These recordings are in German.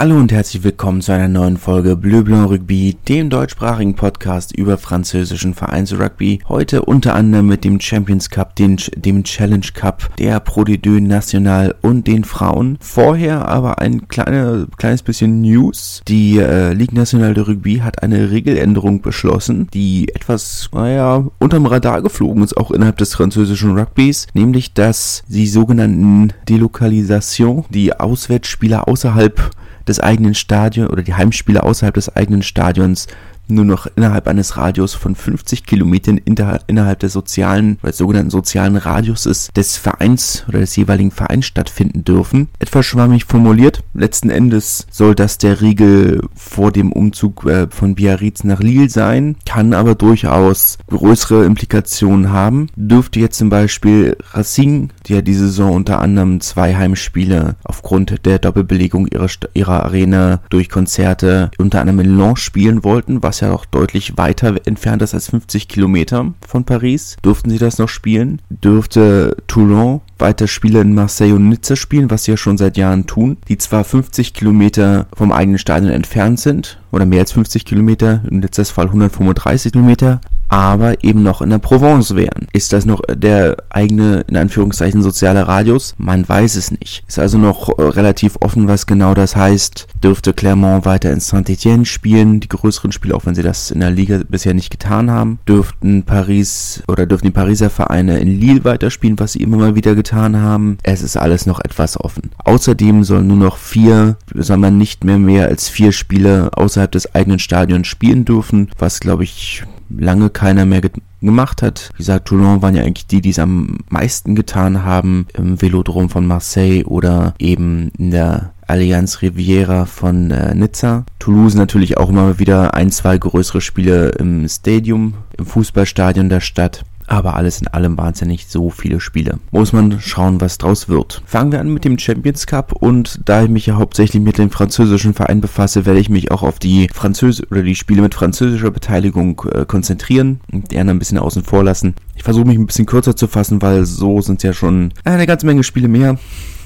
Hallo und herzlich willkommen zu einer neuen Folge Bleu Blanc Rugby, dem deutschsprachigen Podcast über französischen Vereinsrugby. Heute unter anderem mit dem Champions Cup, den, dem Challenge Cup, der Pro de Deux National und den Frauen. Vorher aber ein kleine, kleines bisschen News. Die äh, Ligue Nationale de Rugby hat eine Regeländerung beschlossen, die etwas, naja, unterm Radar geflogen ist, auch innerhalb des französischen Rugbys, nämlich dass die sogenannten Delokalisation, die Auswärtsspieler außerhalb des eigenen Stadions oder die Heimspiele außerhalb des eigenen Stadions nur noch innerhalb eines Radius von 50 Kilometern innerhalb des sozialen oder sogenannten sozialen Radiuses des Vereins oder des jeweiligen Vereins stattfinden dürfen. Etwas schwammig formuliert. Letzten Endes soll das der Riegel vor dem Umzug äh, von Biarritz nach Lille sein, kann aber durchaus größere Implikationen haben. Dürfte jetzt zum Beispiel Racing, die ja diese Saison unter anderem zwei Heimspiele aufgrund der Doppelbelegung ihrer, ihrer Arena durch Konzerte unter anderem in Lens spielen wollten, was ja noch deutlich weiter entfernt ist als 50 Kilometer von Paris. Durften sie das noch spielen? Dürfte Toulon weiter Spiele in Marseille und Nizza spielen, was sie ja schon seit Jahren tun, die zwar 50 Kilometer vom eigenen Stadion entfernt sind, oder mehr als 50 Kilometer, in Nizzas Fall 135 Kilometer, aber eben noch in der Provence wären. Ist das noch der eigene, in Anführungszeichen, soziale Radius? Man weiß es nicht. Ist also noch äh, relativ offen, was genau das heißt. Dürfte Clermont weiter in Saint-Etienne spielen, die größeren Spiele, auch wenn sie das in der Liga bisher nicht getan haben. Dürften Paris oder dürfen die Pariser Vereine in Lille weiterspielen, was sie immer mal wieder getan haben. Es ist alles noch etwas offen. Außerdem sollen nur noch vier, soll man nicht mehr mehr als vier Spiele außerhalb des eigenen Stadions spielen dürfen, was glaube ich lange keiner mehr gemacht hat. Wie gesagt, Toulon waren ja eigentlich die, die es am meisten getan haben im Velodrom von Marseille oder eben in der Allianz Riviera von äh, Nizza. Toulouse natürlich auch immer wieder ein, zwei größere Spiele im Stadium, im Fußballstadion der Stadt aber alles in allem waren es ja nicht so viele Spiele. Muss man schauen, was draus wird. Fangen wir an mit dem Champions Cup und da ich mich ja hauptsächlich mit dem französischen Verein befasse, werde ich mich auch auf die Französ oder die Spiele mit französischer Beteiligung äh, konzentrieren und die anderen ein bisschen außen vor lassen. Ich versuche mich ein bisschen kürzer zu fassen, weil so sind es ja schon eine ganze Menge Spiele mehr.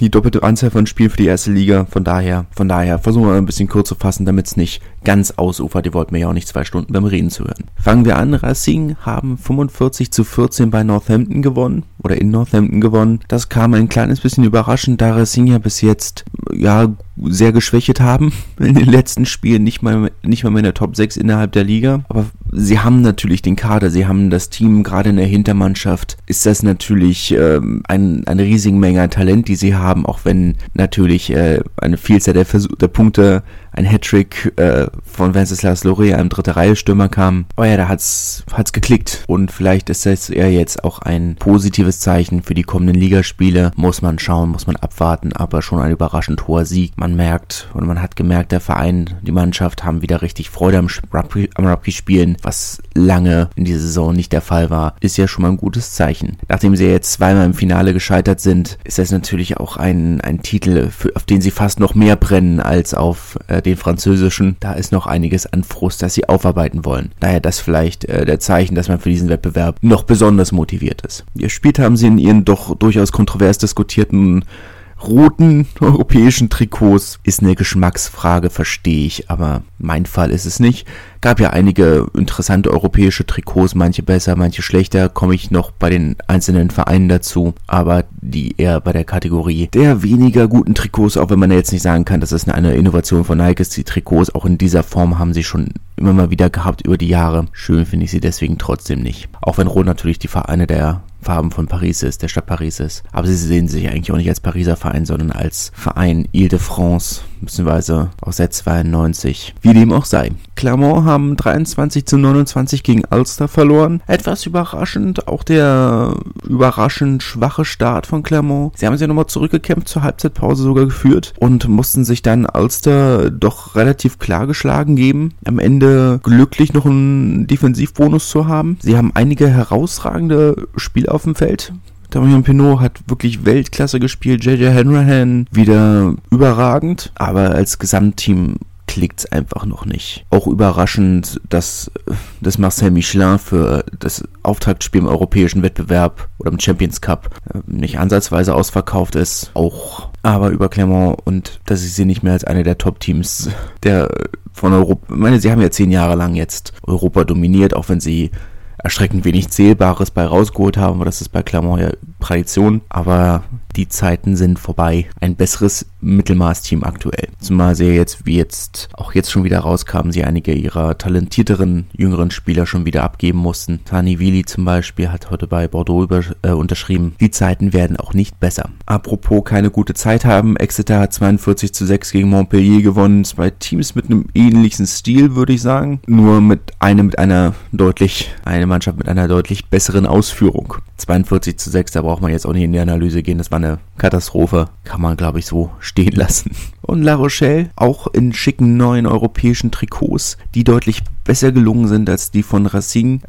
Die doppelte Anzahl von Spielen für die erste Liga. Von daher, von daher versuchen wir ein bisschen kurz zu fassen, damit es nicht ganz ausufert. Ihr wollt mir ja auch nicht zwei Stunden beim Reden zu hören. Fangen wir an. Racing haben 45 zu 14 bei Northampton gewonnen oder in Northampton gewonnen. Das kam ein kleines bisschen überraschend, da Racing ja bis jetzt ja sehr geschwächt haben in den letzten Spielen, nicht mal nicht mal mehr in der Top 6 innerhalb der Liga, aber sie haben natürlich den Kader, sie haben das Team, gerade in der Hintermannschaft ist das natürlich ähm, ein, eine riesige Menge an Talent, die sie haben, auch wenn natürlich äh, eine Vielzahl der, Versuch, der Punkte ein Hattrick äh, von Wenceslas Loré, einem dritte Reihe Stürmer kam. Oh ja, da hat's hat's geklickt und vielleicht ist das eher jetzt auch ein positives Zeichen für die kommenden Ligaspiele. Muss man schauen, muss man abwarten, aber schon ein überraschend hoher Sieg. Man merkt und man hat gemerkt, der Verein, die Mannschaft haben wieder richtig Freude am Rugby, am Rugby spielen, was lange in dieser Saison nicht der Fall war, ist ja schon mal ein gutes Zeichen. Nachdem sie jetzt zweimal im Finale gescheitert sind, ist das natürlich auch ein, ein Titel, für, auf den sie fast noch mehr brennen als auf äh, den französischen. Da ist noch einiges an Frust, das sie aufarbeiten wollen. Daher das vielleicht äh, der Zeichen, dass man für diesen Wettbewerb noch besonders motiviert ist. Gespielt haben sie in ihren doch durchaus kontrovers diskutierten roten europäischen Trikots ist eine Geschmacksfrage, verstehe ich, aber mein Fall ist es nicht. Gab ja einige interessante europäische Trikots, manche besser, manche schlechter, komme ich noch bei den einzelnen Vereinen dazu, aber die eher bei der Kategorie der weniger guten Trikots, auch wenn man jetzt nicht sagen kann, dass es eine Innovation von Nike ist. Die Trikots auch in dieser Form haben sie schon immer mal wieder gehabt über die Jahre. Schön finde ich sie deswegen trotzdem nicht. Auch wenn Rot natürlich die Vereine der Farben von Paris ist, der Stadt Paris ist. Aber sie sehen sich eigentlich auch nicht als Pariser Verein, sondern als Verein Ile-de-France, beziehungsweise aus der 92. Wie dem auch sei. Clermont haben 23 zu 29 gegen Ulster verloren. Etwas überraschend, auch der überraschend schwache Start von Clermont. Sie haben sich ja nochmal zurückgekämpft, zur Halbzeitpause sogar geführt und mussten sich dann Ulster doch relativ klar geschlagen geben. Am Ende glücklich noch einen Defensivbonus zu haben. Sie haben einige herausragende Spieler auf dem Feld. Damian Pinot hat wirklich Weltklasse gespielt. JJ Hanrahan wieder überragend. Aber als Gesamtteam klickt's einfach noch nicht. Auch überraschend, dass, dass Marcel Michelin für das Auftaktspiel im europäischen Wettbewerb oder im Champions Cup äh, nicht ansatzweise ausverkauft ist. Auch aber über Clermont und dass ich sie nicht mehr als eine der Top-Teams der von Europa, ich meine, sie haben ja zehn Jahre lang jetzt Europa dominiert, auch wenn sie erschreckend wenig Zählbares bei rausgeholt haben, aber das ist bei Clermont ja Tradition. Aber die Zeiten sind vorbei. Ein besseres Mittelmaß-Team aktuell. Zumal sie jetzt, wie jetzt auch jetzt schon wieder rauskamen, sie einige ihrer talentierteren jüngeren Spieler schon wieder abgeben mussten. Tani Wili zum Beispiel hat heute bei Bordeaux über, äh, unterschrieben. Die Zeiten werden auch nicht besser. Apropos keine gute Zeit haben, Exeter hat 42 zu 6 gegen Montpellier gewonnen. Zwei Teams mit einem ähnlichen Stil, würde ich sagen. Nur mit einem mit einer deutlich, eine Mannschaft mit einer deutlich besseren Ausführung. 42 zu 6, da braucht man jetzt auch nicht in die Analyse gehen. Das war eine Katastrophe. Kann man, glaube ich, so stehen lassen. Und La Rochelle, auch in schicken neuen europäischen Trikots, die deutlich besser gelungen sind als die von Racing.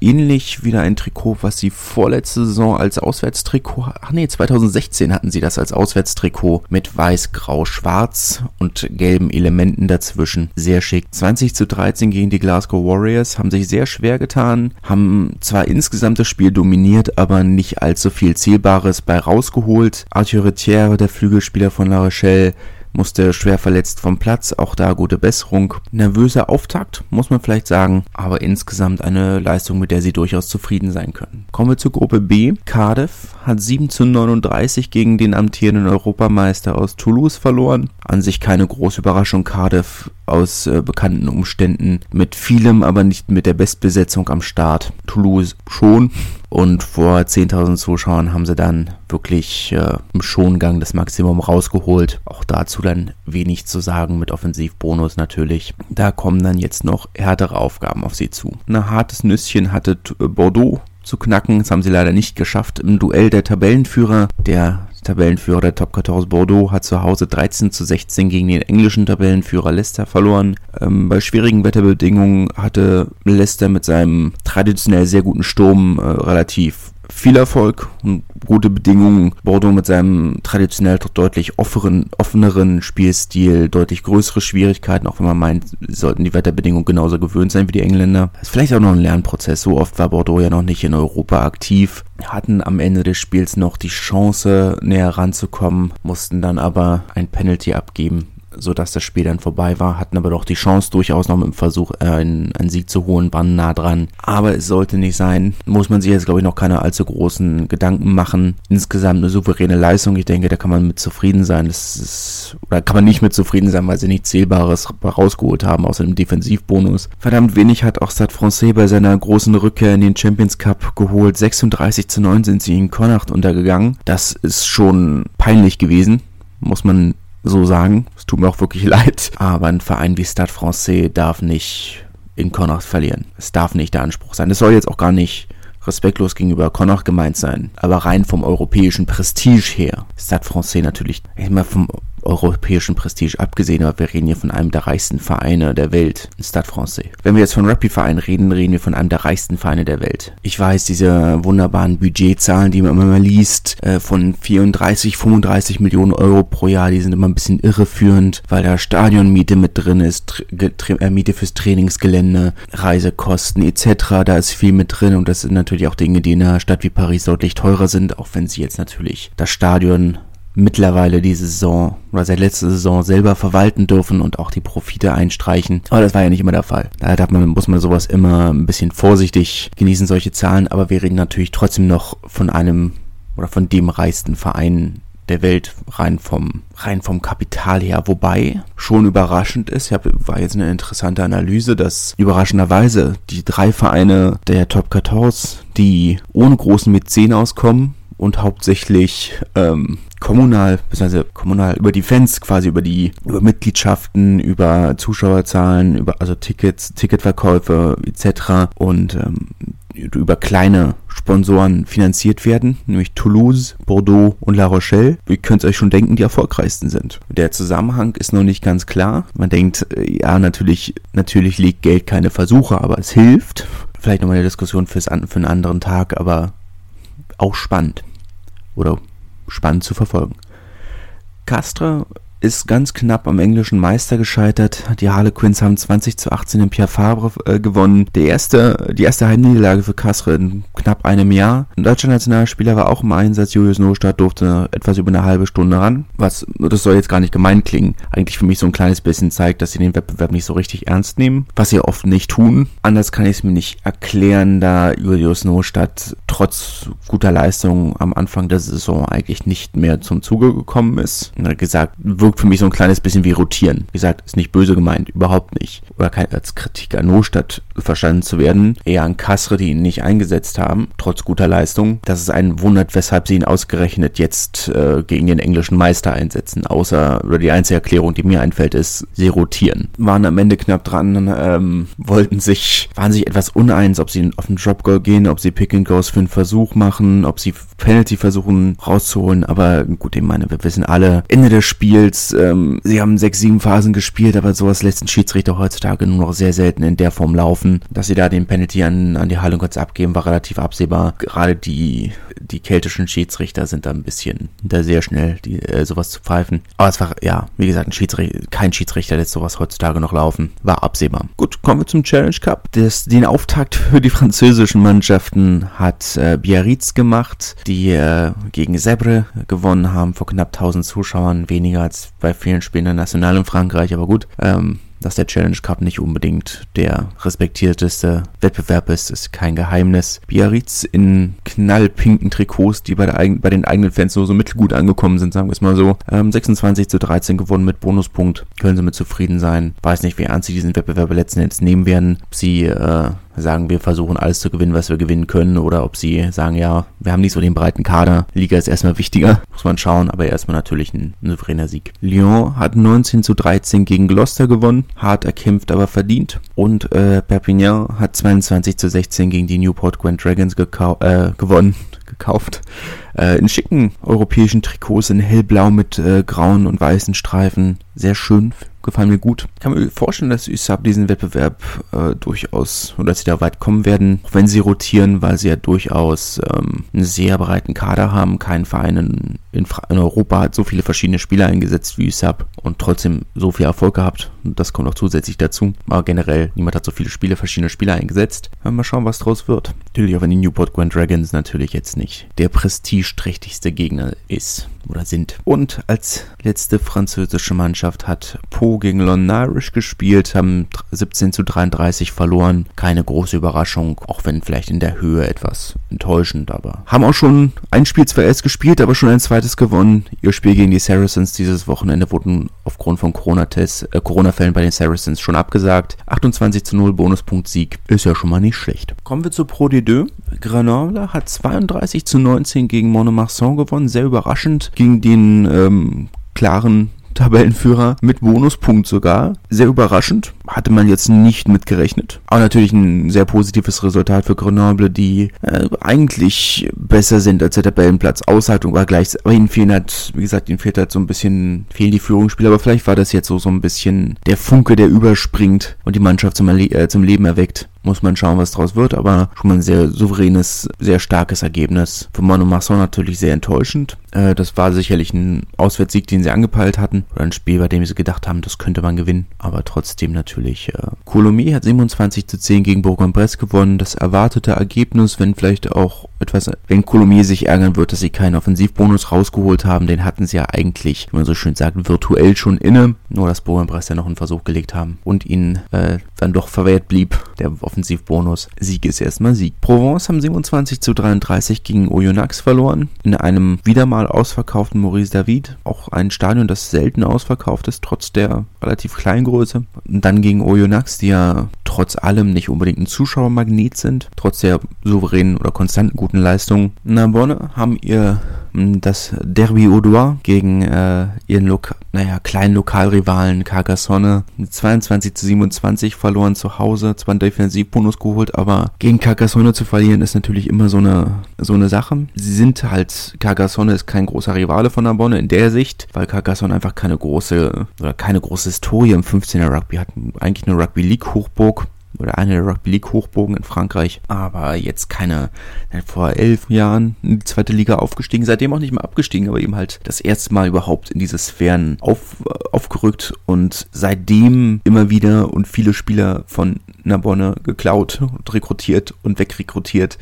ähnlich wieder ein Trikot, was sie vorletzte Saison als Auswärtstrikot, ach nee, 2016 hatten sie das als Auswärtstrikot mit weiß, grau, schwarz und gelben Elementen dazwischen. Sehr schick. 20 zu 13 gegen die Glasgow Warriors, haben sich sehr schwer getan, haben zwar insgesamt das Spiel dominiert, aber nicht allzu viel Zielbares bei rausgeholt. Arthur Retière, der Flügelspieler von La Rochelle, musste schwer verletzt vom Platz, auch da gute Besserung. Nervöser Auftakt, muss man vielleicht sagen, aber insgesamt eine Leistung, mit der sie durchaus zufrieden sein können. Kommen wir zur Gruppe B. Cardiff hat 7 zu 39 gegen den amtierenden Europameister aus Toulouse verloren. An sich keine große Überraschung. Cardiff aus äh, bekannten Umständen mit vielem, aber nicht mit der Bestbesetzung am Start. Toulouse schon. Und vor 10.000 Zuschauern haben sie dann wirklich äh, im Schongang das Maximum rausgeholt. Auch dazu dann wenig zu sagen mit Offensivbonus natürlich. Da kommen dann jetzt noch härtere Aufgaben auf sie zu. Ein hartes Nüsschen hatte äh, Bordeaux zu knacken. Das haben sie leider nicht geschafft im Duell der Tabellenführer. Der Tabellenführer der Top 14 Bordeaux hat zu Hause 13 zu 16 gegen den englischen Tabellenführer Leicester verloren. Ähm, bei schwierigen Wetterbedingungen hatte Leicester mit seinem traditionell sehr guten Sturm äh, relativ viel Erfolg und gute Bedingungen. Bordeaux mit seinem traditionell deutlich offeren, offeneren Spielstil, deutlich größere Schwierigkeiten, auch wenn man meint, sollten die Wetterbedingungen genauso gewöhnt sein wie die Engländer. Das ist vielleicht auch noch ein Lernprozess. So oft war Bordeaux ja noch nicht in Europa aktiv. Hatten am Ende des Spiels noch die Chance, näher ranzukommen, mussten dann aber ein Penalty abgeben sodass das Spiel dann vorbei war, hatten aber doch die Chance durchaus noch mit dem Versuch, äh, einen, einen Sieg zu holen, waren nah dran. Aber es sollte nicht sein. Muss man sich jetzt, glaube ich, noch keine allzu großen Gedanken machen. Insgesamt eine souveräne Leistung. Ich denke, da kann man mit zufrieden sein. Das ist, oder kann man nicht mit zufrieden sein, weil sie nichts Zählbares rausgeholt haben, außer dem Defensivbonus. Verdammt wenig hat auch Stade Francais bei seiner großen Rückkehr in den Champions Cup geholt. 36 zu 9 sind sie in Connacht untergegangen. Das ist schon peinlich gewesen muss man so sagen. Es tut mir auch wirklich leid. Aber ein Verein wie Stade Francais darf nicht in Connacht verlieren. Es darf nicht der Anspruch sein. Es soll jetzt auch gar nicht respektlos gegenüber Connacht gemeint sein. Aber rein vom europäischen Prestige her. Stade Francais natürlich, ich meine, vom europäischen Prestige abgesehen, aber wir reden hier von einem der reichsten Vereine der Welt, Stade Francais. Wenn wir jetzt von Rugby-Vereinen reden, reden wir von einem der reichsten Vereine der Welt. Ich weiß, diese wunderbaren Budgetzahlen, die man immer mal liest, äh, von 34, 35 Millionen Euro pro Jahr, die sind immer ein bisschen irreführend, weil da Stadionmiete mit drin ist, äh, Miete fürs Trainingsgelände, Reisekosten etc., da ist viel mit drin und das sind natürlich auch Dinge, die in einer Stadt wie Paris deutlich teurer sind, auch wenn sie jetzt natürlich das Stadion mittlerweile diese Saison oder seit letzter Saison selber verwalten dürfen und auch die Profite einstreichen. Aber das war ja nicht immer der Fall. Da hat man, muss man sowas immer ein bisschen vorsichtig genießen, solche Zahlen. Aber wir reden natürlich trotzdem noch von einem oder von dem reichsten Verein der Welt rein vom rein vom Kapital her, wobei schon überraschend ist, ich hab, war jetzt eine interessante Analyse, dass überraschenderweise die drei Vereine der Top 14, die ohne großen Mäzen auskommen, und hauptsächlich ähm, kommunal, beziehungsweise kommunal über die Fans quasi, über die, über Mitgliedschaften, über Zuschauerzahlen, über also Tickets, Ticketverkäufe etc. und ähm, über kleine Sponsoren finanziert werden, nämlich Toulouse, Bordeaux und La Rochelle. Ihr könnt euch schon denken, die erfolgreichsten sind. Der Zusammenhang ist noch nicht ganz klar. Man denkt, äh, ja, natürlich, natürlich legt Geld keine Versuche, aber es hilft. Vielleicht nochmal eine Diskussion fürs, für einen anderen Tag, aber auch spannend oder spannend zu verfolgen. Castra ist ganz knapp am englischen Meister gescheitert. Die Harlequins haben 20 zu 18 in Pierre Fabre äh, gewonnen. Der erste, die erste Heimniederlage für Kassel in knapp einem Jahr. Ein deutscher Nationalspieler war auch im Einsatz. Julius Nostadt durfte etwas über eine halbe Stunde ran. Was, das soll jetzt gar nicht gemein klingen. Eigentlich für mich so ein kleines bisschen zeigt, dass sie den Wettbewerb nicht so richtig ernst nehmen. Was sie oft nicht tun. Anders kann ich es mir nicht erklären, da Julius Nostadt trotz guter Leistung am Anfang der Saison eigentlich nicht mehr zum Zuge gekommen ist. Gesagt, wirkt für mich so ein kleines bisschen wie rotieren. Wie gesagt, ist nicht böse gemeint, überhaupt nicht. Oder kein, als Kritik an Nostadt verstanden zu werden. Eher an Kassre, die ihn nicht eingesetzt haben, trotz guter Leistung. Dass es einen wundert, weshalb sie ihn ausgerechnet jetzt äh, gegen den englischen Meister einsetzen. Außer, oder die einzige Erklärung, die mir einfällt, ist, sie rotieren. Waren am Ende knapp dran, ähm, wollten sich, waren sich etwas uneins, ob sie auf den Drop Goal gehen, ob sie Pick and Goes für einen Versuch machen, ob sie Penalty versuchen rauszuholen. Aber gut, ich meine, wir wissen alle, Ende des Spiels, ähm, sie haben sechs, sieben Phasen gespielt, aber sowas lässt ein Schiedsrichter heutzutage nur noch sehr selten in der Form laufen. Dass sie da den Penalty an, an die Hallen kurz abgeben, war relativ absehbar. Gerade die, die keltischen Schiedsrichter sind da ein bisschen da sehr schnell, die, äh, sowas zu pfeifen. Aber es war, ja, wie gesagt, ein Schiedsrichter, kein Schiedsrichter lässt sowas heutzutage noch laufen. War absehbar. Gut, kommen wir zum Challenge Cup. Das, den Auftakt für die französischen Mannschaften hat äh, Biarritz gemacht, die äh, gegen Sebre gewonnen haben vor knapp 1000 Zuschauern, weniger als bei vielen Spielen der National in Frankreich, aber gut. Ähm, dass der Challenge Cup nicht unbedingt der respektierteste Wettbewerb ist, ist kein Geheimnis. Biarritz in knallpinken Trikots, die bei, der, bei den eigenen Fans nur so mittelgut angekommen sind, sagen wir es mal so. Ähm, 26 zu 13 gewonnen mit Bonuspunkt. Können sie mit zufrieden sein. Weiß nicht, wie ernst sie diesen Wettbewerb letzten Endes nehmen werden. Ob sie äh, sagen, wir versuchen alles zu gewinnen, was wir gewinnen können, oder ob sie sagen, ja, wir haben nicht so den breiten Kader. Liga ist erstmal wichtiger, muss man schauen, aber erstmal natürlich ein, ein souveräner Sieg. Lyon hat 19 zu 13 gegen Gloucester gewonnen, hart erkämpft, aber verdient. Und äh, Perpignan hat 22 zu 16 gegen die Newport Grand Dragons äh, gewonnen gekauft. Äh, in schicken europäischen Trikots in hellblau mit äh, grauen und weißen Streifen. Sehr schön gefallen mir gut. Ich kann mir vorstellen, dass USAP diesen Wettbewerb äh, durchaus, oder dass sie da weit kommen werden, auch wenn sie rotieren, weil sie ja durchaus ähm, einen sehr breiten Kader haben. Kein Verein in, in, in, Europa hat so viele verschiedene Spieler eingesetzt wie USAP und trotzdem so viel Erfolg gehabt. Das kommt auch zusätzlich dazu. Aber generell, niemand hat so viele Spiele, verschiedene Spieler eingesetzt. Mal schauen, was draus wird. Natürlich auch wenn die Newport Grand Dragons natürlich jetzt nicht der prestigeträchtigste Gegner ist oder sind. Und als letzte französische Mannschaft hat Po gegen Lonarish gespielt, haben 17 zu 33 verloren. Keine große Überraschung, auch wenn vielleicht in der Höhe etwas enttäuschend, aber haben auch schon ein Spiel zwar erst gespielt, aber schon ein zweites gewonnen. Ihr Spiel gegen die Saracens dieses Wochenende wurden aufgrund von Corona-Tests, äh, Corona-Fällen bei den Saracens schon abgesagt. 28 zu 0 Bonuspunkt Sieg ist ja schon mal nicht schlecht. Kommen wir zu Pro D2. Grenoble hat 32 zu 19 gegen Monomarsan gewonnen, sehr überraschend gegen den ähm, klaren Tabellenführer mit Bonuspunkt sogar. Sehr überraschend. Hatte man jetzt nicht mitgerechnet. Aber natürlich ein sehr positives Resultat für Grenoble, die äh, eigentlich besser sind als der Tabellenplatz. Aushaltung war gleich, aber ihnen fehlen halt, wie gesagt, ihnen fehlt halt so ein bisschen, fehlen die Führungsspieler, aber vielleicht war das jetzt so, so ein bisschen der Funke, der überspringt und die Mannschaft zum, äh, zum Leben erweckt muss man schauen, was draus wird, aber schon mal ein sehr souveränes, sehr starkes Ergebnis. Für Monomasson natürlich sehr enttäuschend. Äh, das war sicherlich ein Auswärtssieg, den sie angepeilt hatten, oder ein Spiel, bei dem sie gedacht haben, das könnte man gewinnen, aber trotzdem natürlich. Äh, Colomiers hat 27 zu 10 gegen Bourg-en-Bresse gewonnen, das erwartete Ergebnis, wenn vielleicht auch etwas, wenn Colomiers sich ärgern wird, dass sie keinen Offensivbonus rausgeholt haben, den hatten sie ja eigentlich, wie man so schön sagt, virtuell schon inne, nur dass Bourg-en-Bresse ja noch einen Versuch gelegt haben und ihnen äh, dann doch verwehrt blieb, der Offensivbonus. Sieg ist erstmal Sieg. Provence haben 27 zu 33 gegen Oyonnax verloren. In einem wieder mal ausverkauften Maurice David. Auch ein Stadion, das selten ausverkauft ist, trotz der relativ kleinen Größe. Und dann gegen Oyonnax, die ja trotz allem nicht unbedingt ein Zuschauermagnet sind, trotz der souveränen oder konstanten guten Leistung. Narbonne haben ihr das Derby Audois gegen äh, ihren Loka naja, kleinen Lokalrivalen Carcassonne. 22 zu 27 verloren zu Hause, zwar einen Defensivbonus geholt, aber gegen Carcassonne zu verlieren ist natürlich immer so eine, so eine Sache. Sie sind halt, Carcassonne ist kein großer Rivale von Narbonne in der Sicht, weil Carcassonne einfach keine große, oder keine große Historie im 15er Rugby hat, eigentlich eine Rugby League Hochburg oder eine der Rugby League Hochbogen in Frankreich, aber jetzt keine, vor elf Jahren in die zweite Liga aufgestiegen, seitdem auch nicht mehr abgestiegen, aber eben halt das erste Mal überhaupt in diese Sphären auf, aufgerückt und seitdem immer wieder und viele Spieler von Narbonne geklaut und rekrutiert und wegrekrutiert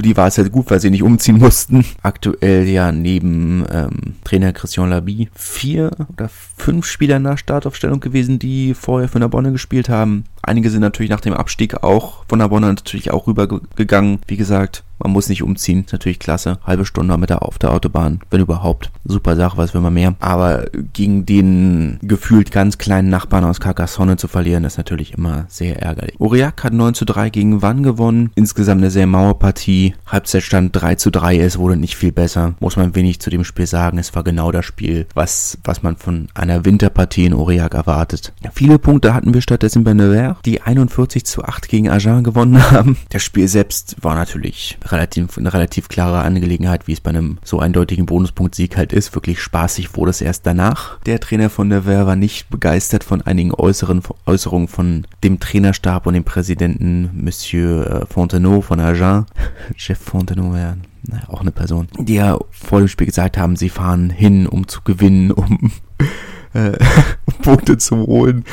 für die war es halt gut, weil sie nicht umziehen mussten. Aktuell ja neben ähm, Trainer Christian Labi vier oder fünf Spieler nach Startaufstellung gewesen, die vorher für Narbonne gespielt haben. Einige sind natürlich nach dem Abstieg auch von Narbonne natürlich auch rübergegangen. Wie gesagt, man muss nicht umziehen. Ist natürlich klasse. Halbe Stunde mit der auf der Autobahn, wenn überhaupt. Super Sache, was will man mehr. Aber gegen den gefühlt ganz kleinen Nachbarn aus Carcassonne zu verlieren, ist natürlich immer sehr ärgerlich. Aurillac hat 9 zu 3 gegen Wann gewonnen. Insgesamt eine sehr maue Partie. Halbzeitstand 3 zu 3. Es wurde nicht viel besser. Muss man wenig zu dem Spiel sagen. Es war genau das Spiel, was, was man von einer Winterpartie in Aurillac erwartet. Viele Punkte hatten wir stattdessen bei Nevers, die 41 zu 8 gegen Agen gewonnen haben. Das Spiel selbst war natürlich relativ, eine relativ klare Angelegenheit, wie es bei einem so eindeutigen Bonuspunkt-Sieg halt ist. Wirklich spaßig wurde es erst danach. Der Trainer von der Wehr war nicht begeistert von einigen äußeren Äußerungen von dem Trainerstab und dem Präsidenten Monsieur äh, Fontenot von Agen. Chef Fontenot, ja, naja, auch eine Person, die ja vor dem Spiel gesagt haben, sie fahren hin, um zu gewinnen, um äh, Punkte zu holen.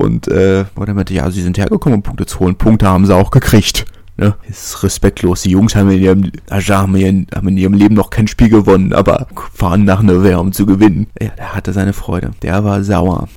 Und äh, oder meinte, ja, sie sind hergekommen, um Punkte zu holen. Punkte haben sie auch gekriegt. Ne? Ist respektlos. Die Jungs haben in ihrem, haben in ihrem Leben noch kein Spiel gewonnen, aber fahren nach Nevers, um zu gewinnen. Ja, der hatte seine Freude. Der war sauer.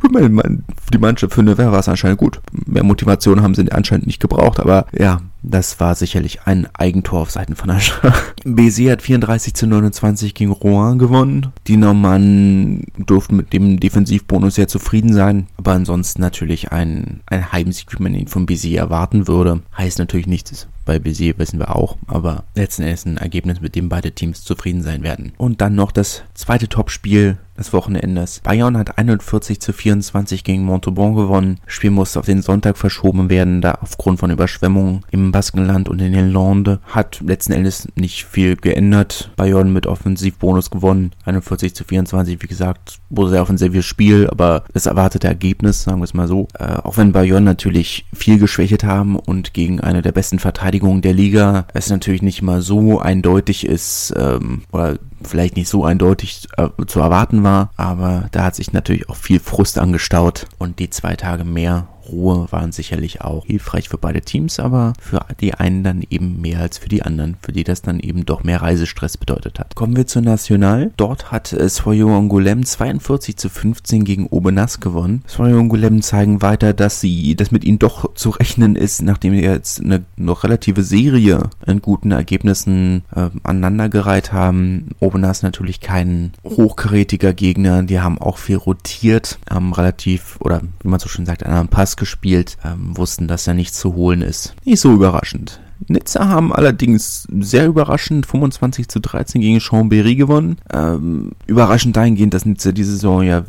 Gut, meine, die Mannschaft für Nevers war es anscheinend gut. Mehr Motivation haben sie anscheinend nicht gebraucht, aber ja, das war sicherlich ein Eigentor auf Seiten von Aschach. BC hat 34 zu 29 gegen Rouen gewonnen. Die Normannen durften mit dem Defensivbonus sehr zufrieden sein, aber ansonsten natürlich ein, ein Heimsieg, wie man ihn von BC erwarten würde. Heißt natürlich nichts, bei Bézier wissen wir auch, aber letzten Endes ein Ergebnis, mit dem beide Teams zufrieden sein werden. Und dann noch das zweite Topspiel des Wochenendes. Bayern hat 41 zu 24 gegen Montauban gewonnen. Das Spiel musste auf den Sonntag verschoben werden, da aufgrund von Überschwemmungen im Baskenland und in den Landes hat letzten Endes nicht viel geändert. Bayern mit Offensivbonus gewonnen. 41 zu 24, wie gesagt, wurde sehr offensives Spiel, aber das erwartete Ergebnis, sagen wir es mal so. Äh, auch wenn Bayern natürlich viel geschwächt haben und gegen eine der besten Verteidigungen der Liga es natürlich nicht mal so eindeutig ist, ähm, oder vielleicht nicht so eindeutig äh, zu erwarten war, aber da hat sich natürlich auch viel Frust angestaut und die zwei Tage mehr Ruhe waren sicherlich auch hilfreich für beide Teams, aber für die einen dann eben mehr als für die anderen, für die das dann eben doch mehr Reisestress bedeutet hat. Kommen wir zur National. Dort hat äh, Soyo Angoulême 42 zu 15 gegen Obenas gewonnen. Soyo Angoulême zeigen weiter, dass sie, dass mit ihnen doch zu rechnen ist, nachdem wir jetzt eine noch relative Serie an guten Ergebnissen äh, aneinandergereiht haben. Obenas natürlich kein hochkarätiger Gegner, die haben auch viel rotiert, haben relativ, oder wie man so schön sagt, einen Pass Pass gespielt, ähm, wussten, dass er nicht zu holen ist. Nicht so überraschend. Nizza haben allerdings sehr überraschend 25 zu 13 gegen Chambéry gewonnen. Ähm, überraschend dahingehend, dass Nizza diese Saison ja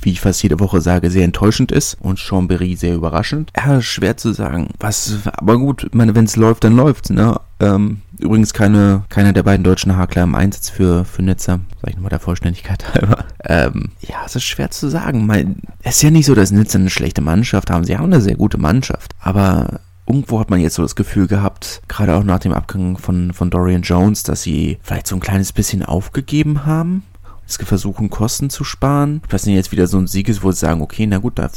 wie ich fast jede Woche sage, sehr enttäuschend ist und Chambéry sehr überraschend. Ja, schwer zu sagen. Was, aber gut, ich meine, wenn es läuft, dann läuft's, ne? Ähm, übrigens keine, keiner der beiden deutschen Hakler im Einsatz für, für Nizza. Sag ich nochmal der Vollständigkeit halber. Ähm, ja, es ist schwer zu sagen. Mein, es ist ja nicht so, dass Nizza eine schlechte Mannschaft haben. Sie haben eine sehr gute Mannschaft. Aber irgendwo hat man jetzt so das Gefühl gehabt, gerade auch nach dem Abgang von, von Dorian Jones, dass sie vielleicht so ein kleines bisschen aufgegeben haben es versuchen, Kosten zu sparen. Was denn jetzt wieder so ein Sieg ist, wo sie sagen, okay, na gut, da,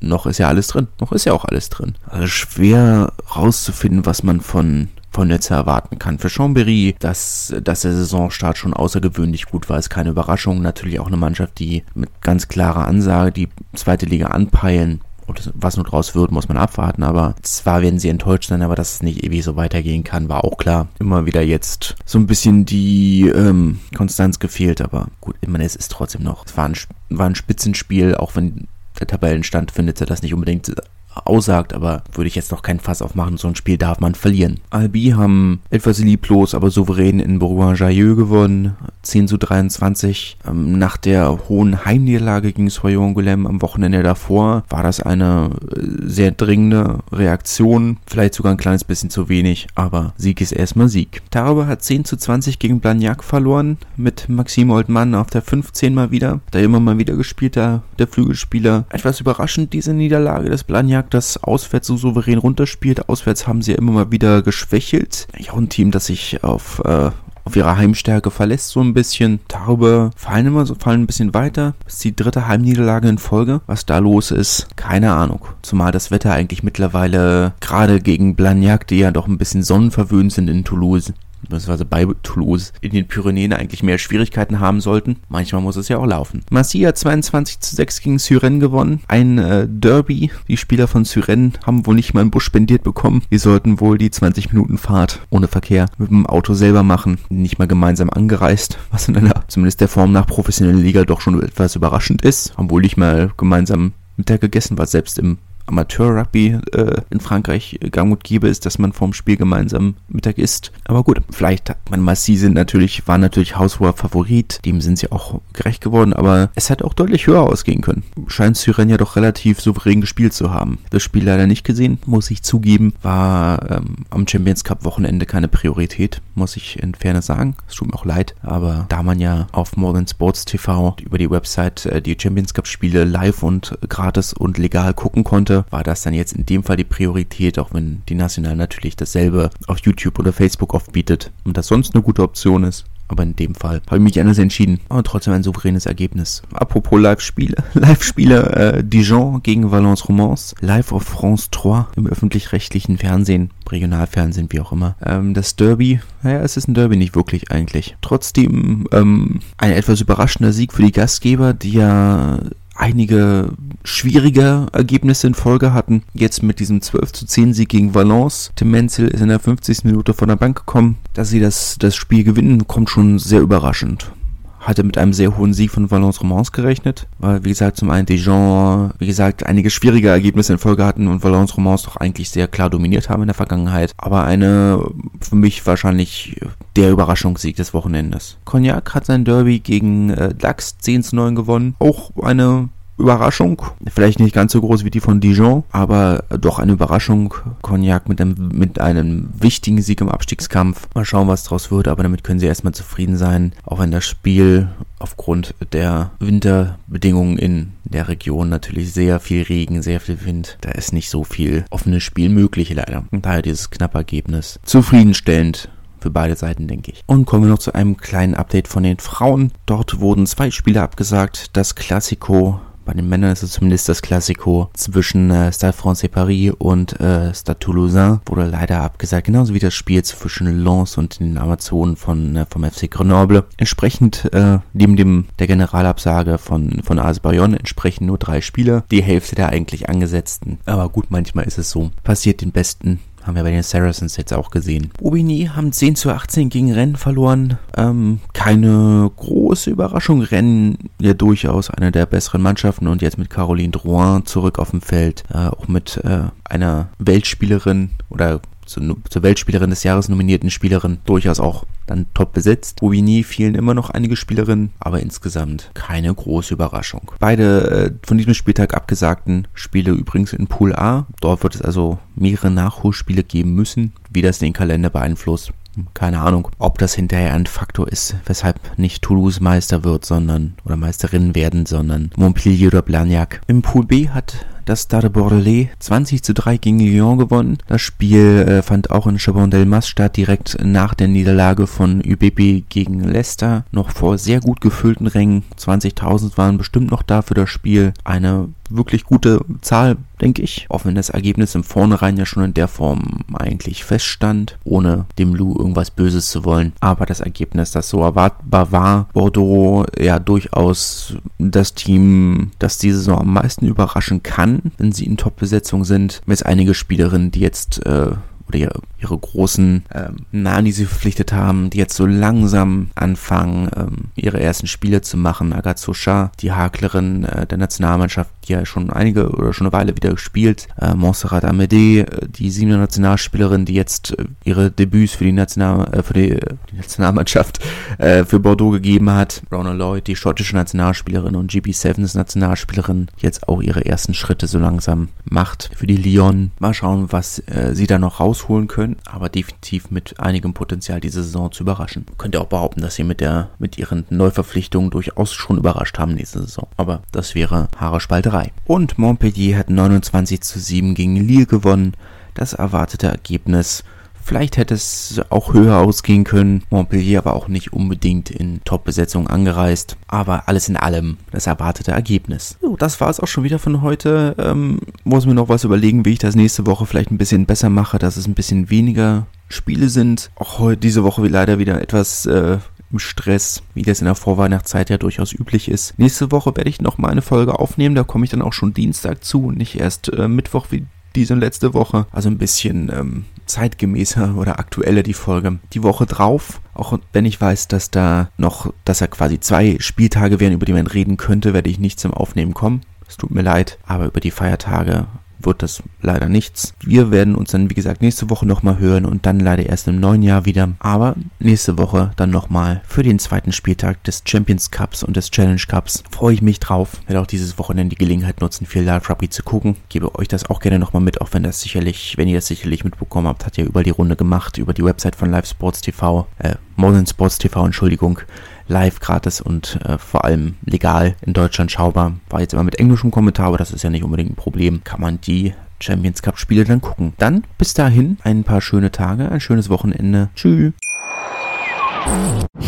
noch ist ja alles drin. Noch ist ja auch alles drin. Also schwer rauszufinden, was man von von Netzer erwarten kann. Für Chambéry, dass, dass der Saisonstart schon außergewöhnlich gut war, ist keine Überraschung. Natürlich auch eine Mannschaft, die mit ganz klarer Ansage die zweite Liga anpeilen und was nun draus wird, muss man abwarten. Aber zwar werden sie enttäuscht sein, aber dass es nicht ewig so weitergehen kann, war auch klar. Immer wieder jetzt so ein bisschen die ähm, Konstanz gefehlt, aber gut, ich meine, es ist trotzdem noch. Es war ein, war ein Spitzenspiel, auch wenn der Tabellenstand findet er das nicht unbedingt aussagt, aber würde ich jetzt noch kein Fass aufmachen. So ein Spiel darf man verlieren. Albi haben etwas lieblos, aber souverän in Bourgoin-Jailleux gewonnen. 10 zu 23. Ähm, nach der hohen Heimniederlage gegen Soyon Goulem am Wochenende davor war das eine äh, sehr dringende Reaktion. Vielleicht sogar ein kleines bisschen zu wenig, aber Sieg ist erstmal Sieg. Tarbe hat 10 zu 20 gegen Blagnac verloren mit Maxim Oldmann auf der 15 mal wieder. Da immer mal wieder gespielt, der, der Flügelspieler. Etwas überraschend diese Niederlage des Blagnac das auswärts so souverän runterspielt. Auswärts haben sie ja immer mal wieder geschwächelt. Ja, ein Team, das sich auf äh, auf ihre Heimstärke verlässt so ein bisschen. Darüber fallen immer so, fallen ein bisschen weiter. Das ist die dritte Heimniederlage in Folge. Was da los ist, keine Ahnung. Zumal das Wetter eigentlich mittlerweile gerade gegen Blagnac, die ja doch ein bisschen sonnenverwöhnt sind in Toulouse, beziehungsweise bei Toulouse in den Pyrenäen eigentlich mehr Schwierigkeiten haben sollten. Manchmal muss es ja auch laufen. Marseille hat 22 zu 6 gegen Syren gewonnen. Ein äh, Derby. Die Spieler von Syren haben wohl nicht mal einen Bus spendiert bekommen. Die sollten wohl die 20 Minuten Fahrt ohne Verkehr mit dem Auto selber machen. Nicht mal gemeinsam angereist, was in einer zumindest der Form nach professionellen Liga doch schon etwas überraschend ist. Haben wohl nicht mal gemeinsam Mittag gegessen, was selbst im Amateur-Rugby äh, in Frankreich gang und gäbe ist, dass man vorm Spiel gemeinsam Mittag isst. Aber gut, vielleicht hat man Massi sind natürlich, war natürlich haushoher Favorit, dem sind sie auch gerecht geworden, aber es hätte auch deutlich höher ausgehen können. Scheint Syren ja doch relativ souverän gespielt zu haben. Das Spiel leider nicht gesehen, muss ich zugeben, war ähm, am Champions Cup Wochenende keine Priorität, muss ich in Fairness sagen. Es tut mir auch leid, aber da man ja auf Modern Sports TV über die Website äh, die Champions Cup Spiele live und gratis und legal gucken konnte, war das dann jetzt in dem Fall die Priorität, auch wenn die National natürlich dasselbe auf YouTube oder Facebook oft bietet und das sonst eine gute Option ist. Aber in dem Fall habe ich mich anders entschieden. Aber trotzdem ein souveränes Ergebnis. Apropos Live-Spiele. Live-Spiele äh, Dijon gegen Valence Romance. Live auf France 3 im öffentlich-rechtlichen Fernsehen. Regionalfernsehen, wie auch immer. Ähm, das Derby, naja, es ist ein Derby nicht wirklich eigentlich. Trotzdem ähm, ein etwas überraschender Sieg für die Gastgeber, die ja einige schwierige Ergebnisse in Folge hatten. Jetzt mit diesem 12 zu 10 Sieg gegen Valence. Tim Menzel ist in der 50. Minute von der Bank gekommen. Dass sie das, das Spiel gewinnen, kommt schon sehr überraschend hatte mit einem sehr hohen Sieg von Valence Romance gerechnet, weil, wie gesagt, zum einen Dijon, wie gesagt, einige schwierige Ergebnisse in Folge hatten und Valence Romance doch eigentlich sehr klar dominiert haben in der Vergangenheit. Aber eine, für mich wahrscheinlich der Überraschungssieg des Wochenendes. Cognac hat sein Derby gegen äh, Dax 10 zu 9 gewonnen. Auch eine Überraschung. Vielleicht nicht ganz so groß wie die von Dijon, aber doch eine Überraschung. Cognac mit einem, mit einem wichtigen Sieg im Abstiegskampf. Mal schauen, was draus wird, aber damit können sie erstmal zufrieden sein. Auch wenn das Spiel aufgrund der Winterbedingungen in der Region natürlich sehr viel Regen, sehr viel Wind. Da ist nicht so viel offenes Spiel möglich leider. Und daher dieses knappe Ergebnis. Zufriedenstellend für beide Seiten, denke ich. Und kommen wir noch zu einem kleinen Update von den Frauen. Dort wurden zwei Spiele abgesagt. Das Classico bei den Männern ist es zumindest das Klassiko zwischen äh, Stade Francais Paris und äh, Stade Toulousain. Wurde leider abgesagt, genauso wie das Spiel zwischen Lens und den Amazonen von, äh, vom FC Grenoble. Entsprechend, äh, neben dem, der Generalabsage von, von AS Bayonne, entsprechen nur drei Spieler. Die Hälfte der eigentlich angesetzten. Aber gut, manchmal ist es so. Passiert den Besten. Haben wir bei den Saracens jetzt auch gesehen. Aubigny haben 10 zu 18 gegen Rennen verloren. Ähm, keine große Überraschung. Rennen ja durchaus eine der besseren Mannschaften und jetzt mit Caroline Drouin zurück auf dem Feld. Äh, auch mit äh, einer Weltspielerin oder zur, zur Weltspielerin des Jahres nominierten Spielerin durchaus auch dann top besetzt. Bobigny fielen immer noch einige Spielerinnen, aber insgesamt keine große Überraschung. Beide äh, von diesem Spieltag abgesagten Spiele übrigens in Pool A. Dort wird es also mehrere Nachholspiele geben müssen. Wie das den Kalender beeinflusst, keine Ahnung, ob das hinterher ein Faktor ist, weshalb nicht Toulouse Meister wird, sondern oder Meisterin werden, sondern Montpellier oder Blagnac. Im Pool B hat das Stade Bordelais 20 zu 3 gegen Lyon gewonnen. Das Spiel äh, fand auch in Chabon-Delmas statt, direkt nach der Niederlage von ÜBB gegen Leicester. Noch vor sehr gut gefüllten Rängen. 20.000 waren bestimmt noch da für das Spiel. Eine wirklich gute Zahl, denke ich. Auch wenn das Ergebnis im Vornherein ja schon in der Form eigentlich feststand, ohne dem Lou irgendwas Böses zu wollen. Aber das Ergebnis, das so erwartbar war, Bordeaux ja durchaus das Team, das diese Saison am meisten überraschen kann, wenn sie in Top-Besetzung sind. Mit einige Spielerinnen, die jetzt äh, oder ihre großen ähm, Nahen, die sie verpflichtet haben, die jetzt so langsam anfangen, ähm, ihre ersten Spiele zu machen. Agathe Shah, die Haklerin äh, der Nationalmannschaft, die ja schon einige oder schon eine Weile wieder gespielt. Äh, Montserrat Amédée, äh, die siebte Nationalspielerin, die jetzt äh, ihre Debüts für die, National, äh, für die, äh, die Nationalmannschaft äh, für Bordeaux gegeben hat. Rona Lloyd, die schottische Nationalspielerin und GB Sevens Nationalspielerin, jetzt auch ihre ersten Schritte so langsam macht für die Lyon. Mal schauen, was äh, sie da noch raus rausholen können, aber definitiv mit einigem Potenzial diese Saison zu überraschen. Könnt ihr auch behaupten, dass sie mit der mit ihren Neuverpflichtungen durchaus schon überrascht haben diese Saison. Aber das wäre Haarespalterei. Und Montpellier hat 29 zu 7 gegen Lille gewonnen. Das erwartete Ergebnis Vielleicht hätte es auch höher ausgehen können. Montpellier war auch nicht unbedingt in Top-Besetzung angereist. Aber alles in allem das erwartete Ergebnis. So, das war es auch schon wieder von heute. Ähm, muss mir noch was überlegen, wie ich das nächste Woche vielleicht ein bisschen besser mache, dass es ein bisschen weniger Spiele sind. Auch heute, diese Woche leider wieder etwas äh, im Stress, wie das in der Vorweihnachtszeit ja durchaus üblich ist. Nächste Woche werde ich noch mal eine Folge aufnehmen, da komme ich dann auch schon Dienstag zu und nicht erst äh, Mittwoch wie diese letzte Woche. Also ein bisschen ähm, zeitgemäßer oder aktueller die Folge. Die Woche drauf, auch wenn ich weiß, dass da noch, dass er quasi zwei Spieltage wären, über die man reden könnte, werde ich nicht zum Aufnehmen kommen. Es tut mir leid, aber über die Feiertage wird das leider nichts. Wir werden uns dann, wie gesagt, nächste Woche nochmal hören und dann leider erst im neuen Jahr wieder. Aber nächste Woche dann nochmal für den zweiten Spieltag des Champions Cups und des Challenge Cups. Freue ich mich drauf. Werde auch dieses Wochenende die Gelegenheit nutzen, viel Live Rugby zu gucken. Gebe euch das auch gerne nochmal mit, auch wenn das sicherlich, wenn ihr das sicherlich mitbekommen habt, hat ja über die Runde gemacht, über die Website von Live Sports TV, äh, Modern Sports TV, Entschuldigung live, gratis und äh, vor allem legal in Deutschland schaubar. War jetzt immer mit englischem Kommentar, aber das ist ja nicht unbedingt ein Problem. Kann man die Champions Cup Spiele dann gucken. Dann bis dahin ein paar schöne Tage, ein schönes Wochenende. Tschüss.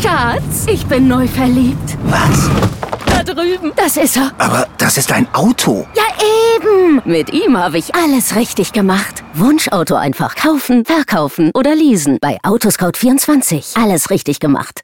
Schatz, ich bin neu verliebt. Was? Da drüben. Das ist er. Aber das ist ein Auto. Ja, eben. Mit ihm habe ich alles richtig gemacht. Wunschauto einfach kaufen, verkaufen oder leasen. Bei Autoscout24. Alles richtig gemacht.